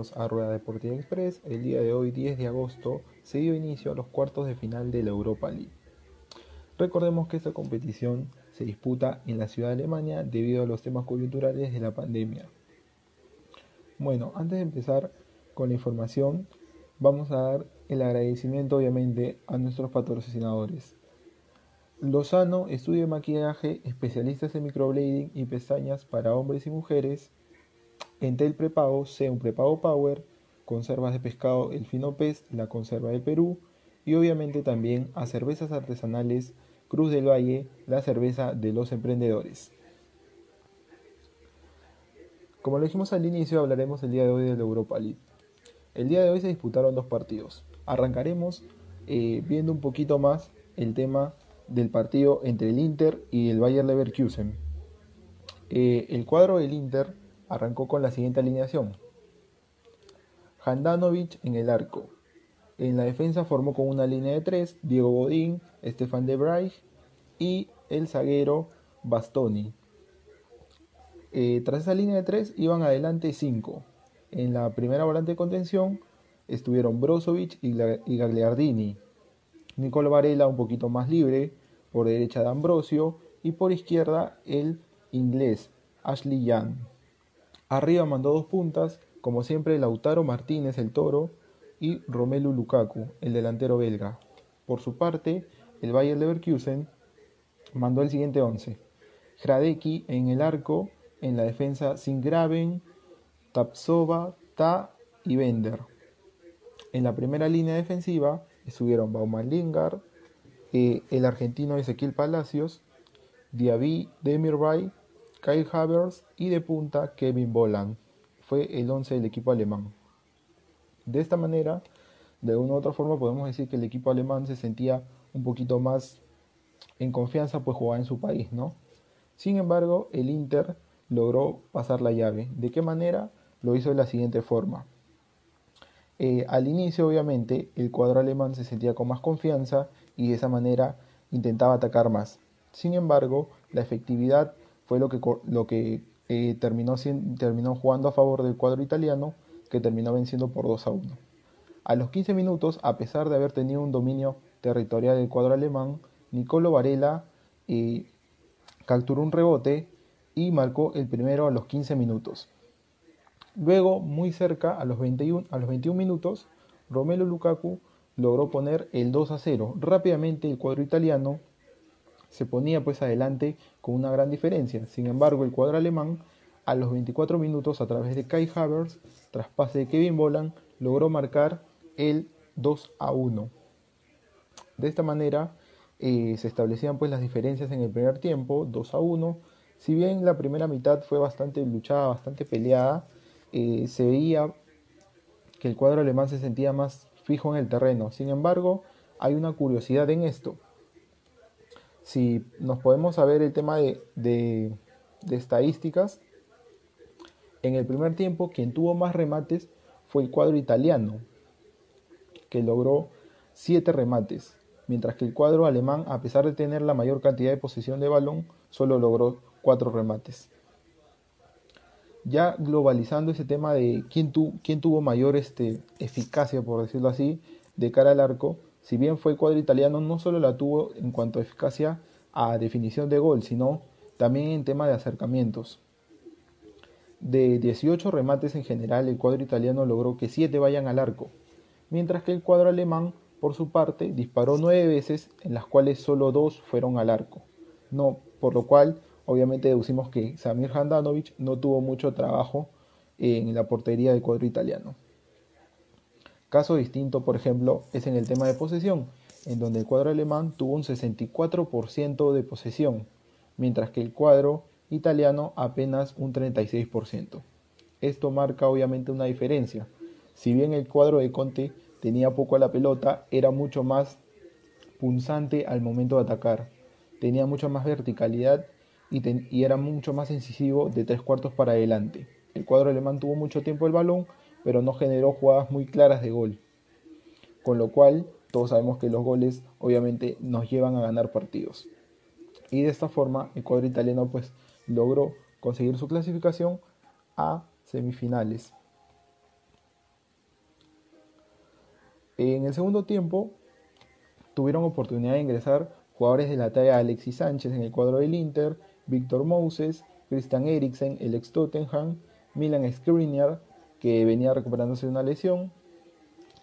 bienvenidos a Rueda Deportiva Express. El día de hoy, 10 de agosto, se dio inicio a los cuartos de final de la Europa League. Recordemos que esta competición se disputa en la ciudad de Alemania debido a los temas coyunturales de la pandemia. Bueno, antes de empezar con la información, vamos a dar el agradecimiento obviamente a nuestros patrocinadores. Lozano, estudio de maquillaje, especialistas en microblading y pestañas para hombres y mujeres. Entel Prepago, sea un prepago Power, conservas de pescado El Fino Pez, la conserva del Perú y obviamente también a cervezas artesanales Cruz del Valle, la cerveza de los emprendedores. Como lo dijimos al inicio, hablaremos el día de hoy de la Europa League. El día de hoy se disputaron dos partidos. Arrancaremos eh, viendo un poquito más el tema del partido entre el Inter y el Bayer Leverkusen. Eh, el cuadro del Inter arrancó con la siguiente alineación. Handanovic en el arco. En la defensa formó con una línea de tres Diego Godín, Stefan de Vrij y el zaguero Bastoni. Eh, tras esa línea de tres iban adelante cinco. En la primera volante de contención estuvieron Brozovic y Gagliardini. Nicolo Varela un poquito más libre, por derecha de Ambrosio y por izquierda el inglés Ashley Young. Arriba mandó dos puntas, como siempre Lautaro Martínez el toro y Romelu Lukaku, el delantero belga. Por su parte, el Bayer Leverkusen mandó el siguiente 11. Hradecki en el arco, en la defensa Singraven, Tapsova, Ta y Bender. En la primera línea defensiva estuvieron Baumann Lingard, eh, el argentino Ezequiel Palacios, Diaby Demirbay, Kyle Havers y de punta Kevin Bolan. Fue el 11 del equipo alemán. De esta manera, de una u otra forma, podemos decir que el equipo alemán se sentía un poquito más en confianza, pues jugaba en su país, ¿no? Sin embargo, el Inter logró pasar la llave. ¿De qué manera? Lo hizo de la siguiente forma. Eh, al inicio, obviamente, el cuadro alemán se sentía con más confianza y de esa manera intentaba atacar más. Sin embargo, la efectividad fue lo que, lo que eh, terminó, terminó jugando a favor del cuadro italiano, que terminó venciendo por 2 a 1. A los 15 minutos, a pesar de haber tenido un dominio territorial del cuadro alemán, Nicolo Varela eh, capturó un rebote y marcó el primero a los 15 minutos. Luego, muy cerca, a los 21, a los 21 minutos, Romelu Lukaku logró poner el 2 a 0. Rápidamente el cuadro italiano se ponía pues adelante con una gran diferencia. Sin embargo, el cuadro alemán a los 24 minutos a través de Kai Havertz, tras pase de Kevin Bolan, logró marcar el 2 a 1. De esta manera eh, se establecían pues las diferencias en el primer tiempo, 2 a 1. Si bien la primera mitad fue bastante luchada, bastante peleada, eh, se veía que el cuadro alemán se sentía más fijo en el terreno. Sin embargo, hay una curiosidad en esto. Si nos podemos saber el tema de, de, estadísticas, en el primer tiempo quien tuvo más remates fue el cuadro italiano, que logró 7 remates, mientras que el cuadro alemán, a pesar de tener la mayor cantidad de posesión de balón, solo logró 4 remates. Ya globalizando ese tema de quién, quién tuvo mayor este, eficacia, por decirlo así, de cara al arco, si bien fue el cuadro italiano, no solo la tuvo en cuanto a eficacia a definición de gol, sino también en tema de acercamientos. De 18 remates en general, el cuadro italiano logró que 7 vayan al arco, mientras que el cuadro alemán, por su parte, disparó 9 veces, en las cuales solo 2 fueron al arco, no, por lo cual obviamente deducimos que Samir Handanovic no tuvo mucho trabajo en la portería del cuadro italiano. Caso distinto, por ejemplo, es en el tema de posesión, en donde el cuadro alemán tuvo un 64% de posesión, mientras que el cuadro italiano apenas un 36%. Esto marca obviamente una diferencia. Si bien el cuadro de Conte tenía poco a la pelota, era mucho más punzante al momento de atacar. Tenía mucha más verticalidad y, era mucho más incisivo de tres cuartos para adelante. El cuadro alemán tuvo mucho tiempo el balón, pero no generó jugadas muy claras de gol. Con lo cual, todos sabemos que los goles obviamente nos llevan a ganar partidos. Y de esta forma, el cuadro italiano pues logró conseguir su clasificación a semifinales. En el segundo tiempo tuvieron oportunidad de ingresar jugadores de la talla Alexis Sánchez en el cuadro del Inter, Víctor Moses, Christian Eriksen, el ex Tottenham, Milan Skriniar, que venía recuperándose de una lesión,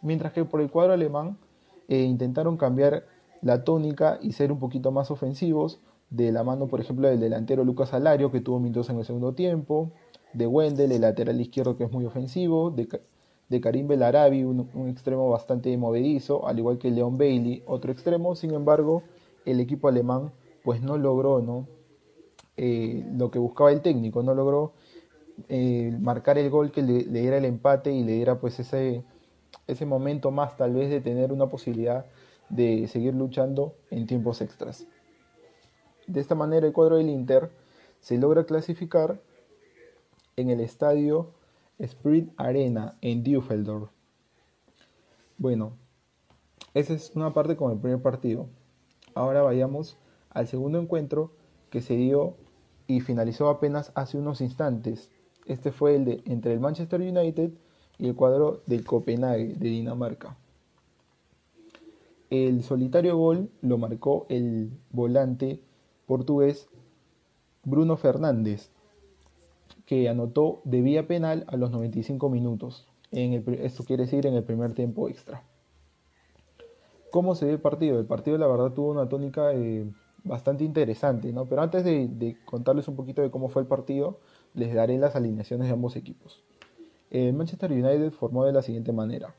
mientras que por el cuadro alemán eh, intentaron cambiar la tónica y ser un poquito más ofensivos, de la mano, por ejemplo, del delantero Lucas Alario, que tuvo minutos en el segundo tiempo, de Wendel, el lateral izquierdo que es muy ofensivo, de, de Karim Belarabi, un, extremo bastante movedizo, al igual que Leon Bailey, otro extremo. Sin embargo, el equipo alemán pues no logró ¿no? Eh, lo que buscaba el técnico, no logró eh, marcar el gol que le, diera el empate y le diera pues ese, ese momento más tal vez de tener una posibilidad de seguir luchando en tiempos extras. De esta manera el cuadro del Inter se logra clasificar en el estadio Spirit Arena en Düsseldorf. Bueno, esa es una parte con el primer partido. Ahora vayamos al segundo encuentro que se dio y finalizó apenas hace unos instantes. Este fue el de entre el Manchester United y el cuadro del Copenhague de Dinamarca. El solitario gol lo marcó el volante portugués Bruno Fernández, que anotó de vía penal a los 95 minutos. En esto quiere decir en el primer tiempo extra. ¿Cómo se ve el partido? El partido la verdad tuvo una tónica eh, bastante interesante, ¿no? Pero antes de, contarles un poquito de cómo fue el partido, les daré las alineaciones de ambos equipos. El Manchester United formó de la siguiente manera.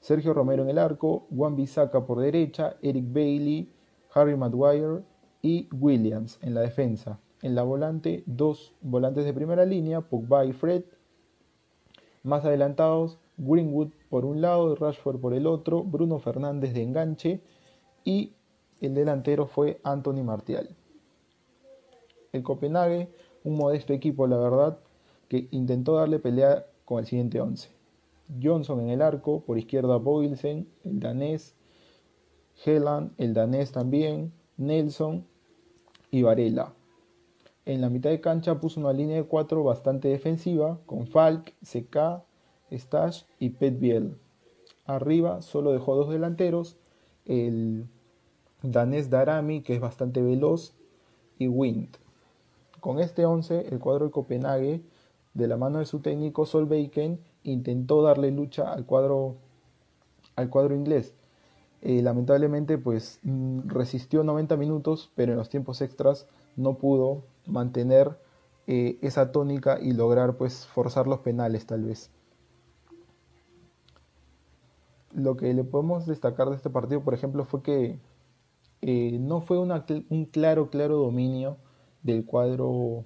Sergio Romero en el arco, Juan Bisaca por derecha, Eric Bailey, Harry Maguire y Williams en la defensa. En la volante, dos volantes de primera línea, Pogba y Fred. Más adelantados, Greenwood por un lado, Rashford por el otro, Bruno Fernández de enganche y el delantero fue Anthony Martial. El Copenhague, un modesto equipo, la verdad, que intentó darle pelea con el siguiente 11. Johnson en el arco, por izquierda Boylsen, el danés, Helan, el danés también, Nelson y Varela. En la mitad de cancha puso una línea de cuatro bastante defensiva con Falk, CK, Stash y Pet Biel. Arriba solo dejó dos delanteros, el danés Darami, que es bastante veloz, y Wind. Con este 11, el cuadro de Copenhague, de la mano de su técnico Solveiken, intentó darle lucha al cuadro, al cuadro inglés. Eh, lamentablemente, pues mm, resistió 90 minutos, pero en los tiempos extras no pudo mantener eh, esa tónica y lograr pues forzar los penales tal vez. Lo que le podemos destacar de este partido, por ejemplo, fue que eh, no fue un claro, claro dominio del cuadro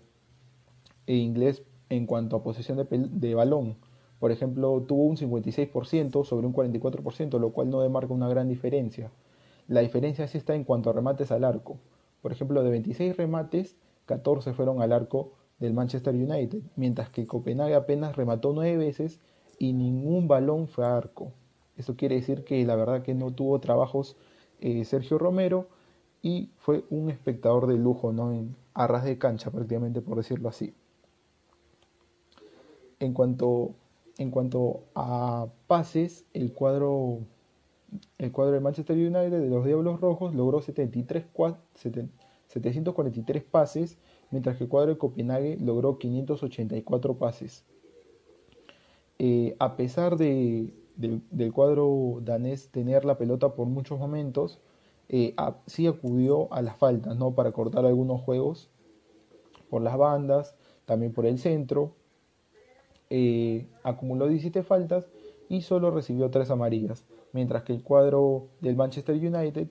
inglés en cuanto a posesión de, de balón por ejemplo, tuvo un 56% sobre un 44%, lo cual no demarca una gran diferencia. La diferencia sí está en cuanto a remates al arco. Por ejemplo, de 26 remates, 14 fueron al arco del Manchester United, mientras que Copenhague apenas remató 9 veces y ningún balón fue a arco. Eso quiere decir que la verdad que no tuvo trabajos eh, Sergio Romero y fue un espectador de lujo, ¿no? En, a ras de cancha prácticamente, por decirlo así. En cuanto en cuanto a pases, el cuadro, el cuadro de Manchester United de los Diablos Rojos logró 73, 743 pases, mientras que el cuadro de Copenhague logró 584 pases. Eh, a pesar de, de, del cuadro danés tener la pelota por muchos momentos, eh, sí acudió a las faltas ¿no? para cortar algunos juegos por las bandas, también por el centro, eh, acumuló 17 faltas y solo recibió 3 amarillas, mientras que el cuadro del Manchester United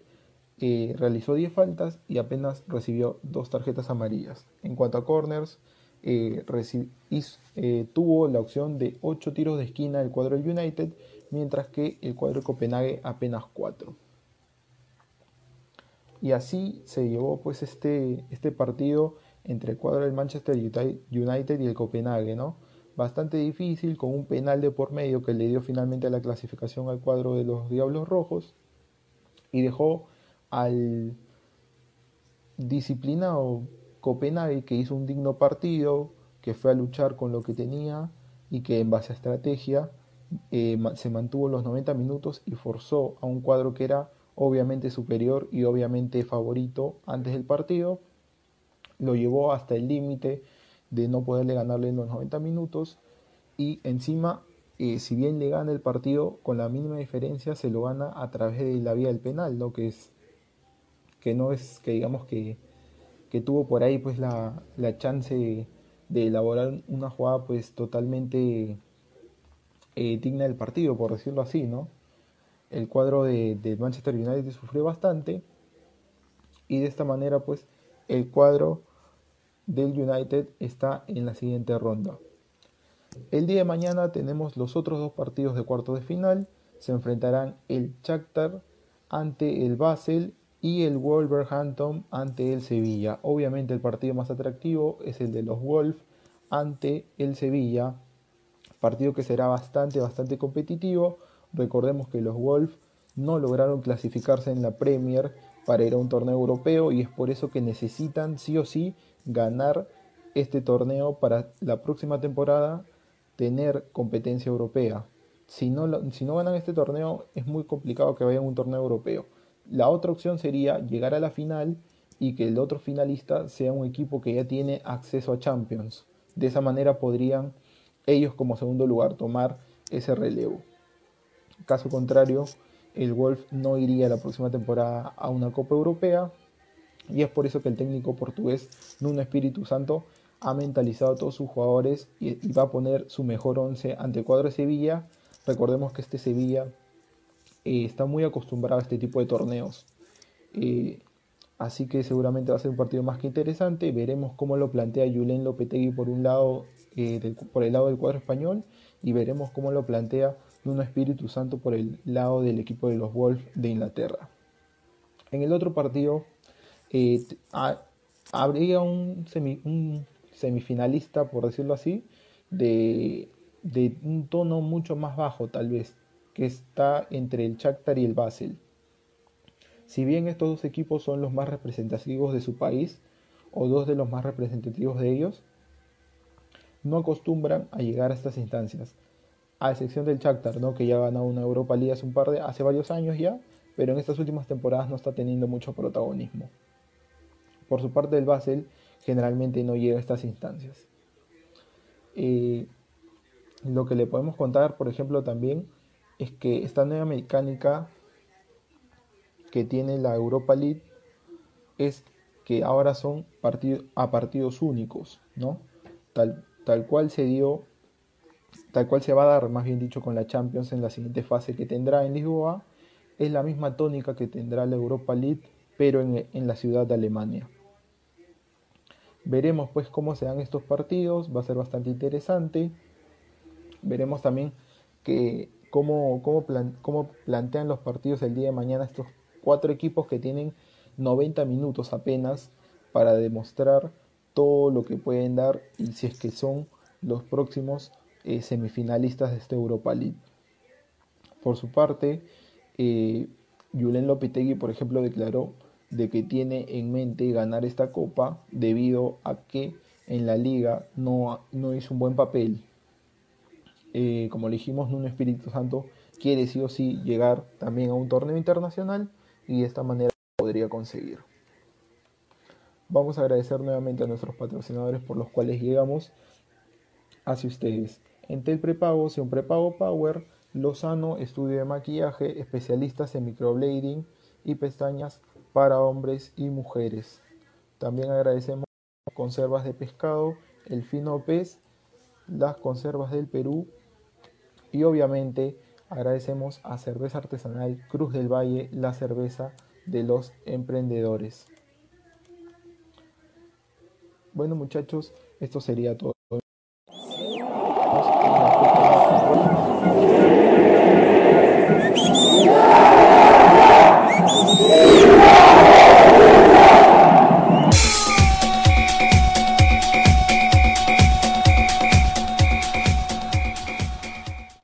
eh, realizó 10 faltas y apenas recibió 2 tarjetas amarillas. En cuanto a corners, eh, tuvo la opción de 8 tiros de esquina el cuadro del United, mientras que el cuadro de Copenhague apenas 4. Y así se llevó pues este, este partido entre el cuadro del Manchester United y el Copenhague, ¿no? bastante difícil, con un penal de por medio que le dio finalmente la clasificación al cuadro de los Diablos Rojos y dejó al disciplinado Copenhague que hizo un digno partido, que fue a luchar con lo que tenía y que en base a estrategia eh, se mantuvo los 90 minutos y forzó a un cuadro que era obviamente superior y obviamente favorito antes del partido, lo llevó hasta el límite de no poderle ganarle en los 90 minutos y encima, eh, si bien le gana el partido con la mínima diferencia, se lo gana a través de la vía del penal, ¿no? Que es que no es que digamos que, que tuvo por ahí pues la, la chance de elaborar una jugada pues totalmente eh, digna del partido, por decirlo así, ¿no? El cuadro de, Manchester United sufrió bastante y de esta manera pues el cuadro del United está en la siguiente ronda. El día de mañana tenemos los otros dos partidos de cuartos de final. Se enfrentarán el Shakhtar ante el Basel y el Wolverhampton ante el Sevilla. Obviamente el partido más atractivo es el de los Wolves ante el Sevilla, partido que será bastante, bastante competitivo. Recordemos que los Wolves no lograron clasificarse en la Premier para ir a un torneo europeo y es por eso que necesitan sí o sí ganar este torneo para la próxima temporada tener competencia europea. Si no, si no ganan este torneo es muy complicado que vayan a un torneo europeo. La otra opción sería llegar a la final y que el otro finalista sea un equipo que ya tiene acceso a Champions. De esa manera podrían ellos como segundo lugar tomar ese relevo. Caso contrario, el Wolf no iría la próxima temporada a una Copa Europea y es por eso que el técnico portugués Nuno Espíritu Santo ha mentalizado a todos sus jugadores y, va a poner su mejor once ante el cuadro de Sevilla. Recordemos que este Sevilla eh, está muy acostumbrado a este tipo de torneos. Eh, así que seguramente va a ser un partido más que interesante. Veremos cómo lo plantea Julen Lopetegui por un lado eh, por el lado del cuadro español y veremos cómo lo plantea Nuno Espíritu Santo por el lado del equipo de los Wolves de Inglaterra. En el otro partido eh, habría un, semifinalista, por decirlo así, de, de, un tono mucho más bajo tal vez, que está entre el Shakhtar y el Basel. Si bien estos dos equipos son los más representativos de su país, o dos de los más representativos de ellos, no acostumbran a llegar a estas instancias, a excepción del Shakhtar, ¿no? que ya ganó una Europa League hace, un par de, hace varios años ya, pero en estas últimas temporadas no está teniendo mucho protagonismo. Por su parte el Basel generalmente no llega a estas instancias. Eh, lo que le podemos contar, por ejemplo, también es que esta nueva mecánica que tiene la Europa League es que ahora son a partidos únicos, ¿no? Tal, tal cual se dio, tal cual se va a dar, más bien dicho, con la Champions en la siguiente fase que tendrá en Lisboa, es la misma tónica que tendrá la Europa League, pero en, la ciudad de Alemania. Veremos pues cómo se dan estos partidos, va a ser bastante interesante. Veremos también que cómo, cómo, cómo plantean los partidos el día de mañana estos cuatro equipos que tienen 90 minutos apenas para demostrar todo lo que pueden dar y si es que son los próximos eh, semifinalistas de esta Europa League. Por su parte, eh, Julen Lopetegui, por ejemplo, declaró de que tiene en mente ganar esta copa debido a que en la liga no, no hizo un buen papel. Eh, como dijimos, un Espíritu Santo quiere sí o sí llegar también a un torneo internacional y de esta manera podría conseguir. Vamos a agradecer nuevamente a nuestros patrocinadores por los cuales llegamos hacia ustedes. Entel Prepago, un Prepago Power, Lozano, estudio de maquillaje, especialistas en microblading y pestañas para hombres y mujeres. También agradecemos conservas de pescado, el fino pez, las conservas del Perú y obviamente agradecemos a Cerveza Artesanal Cruz del Valle, la cerveza de los emprendedores. Bueno muchachos, esto sería todo.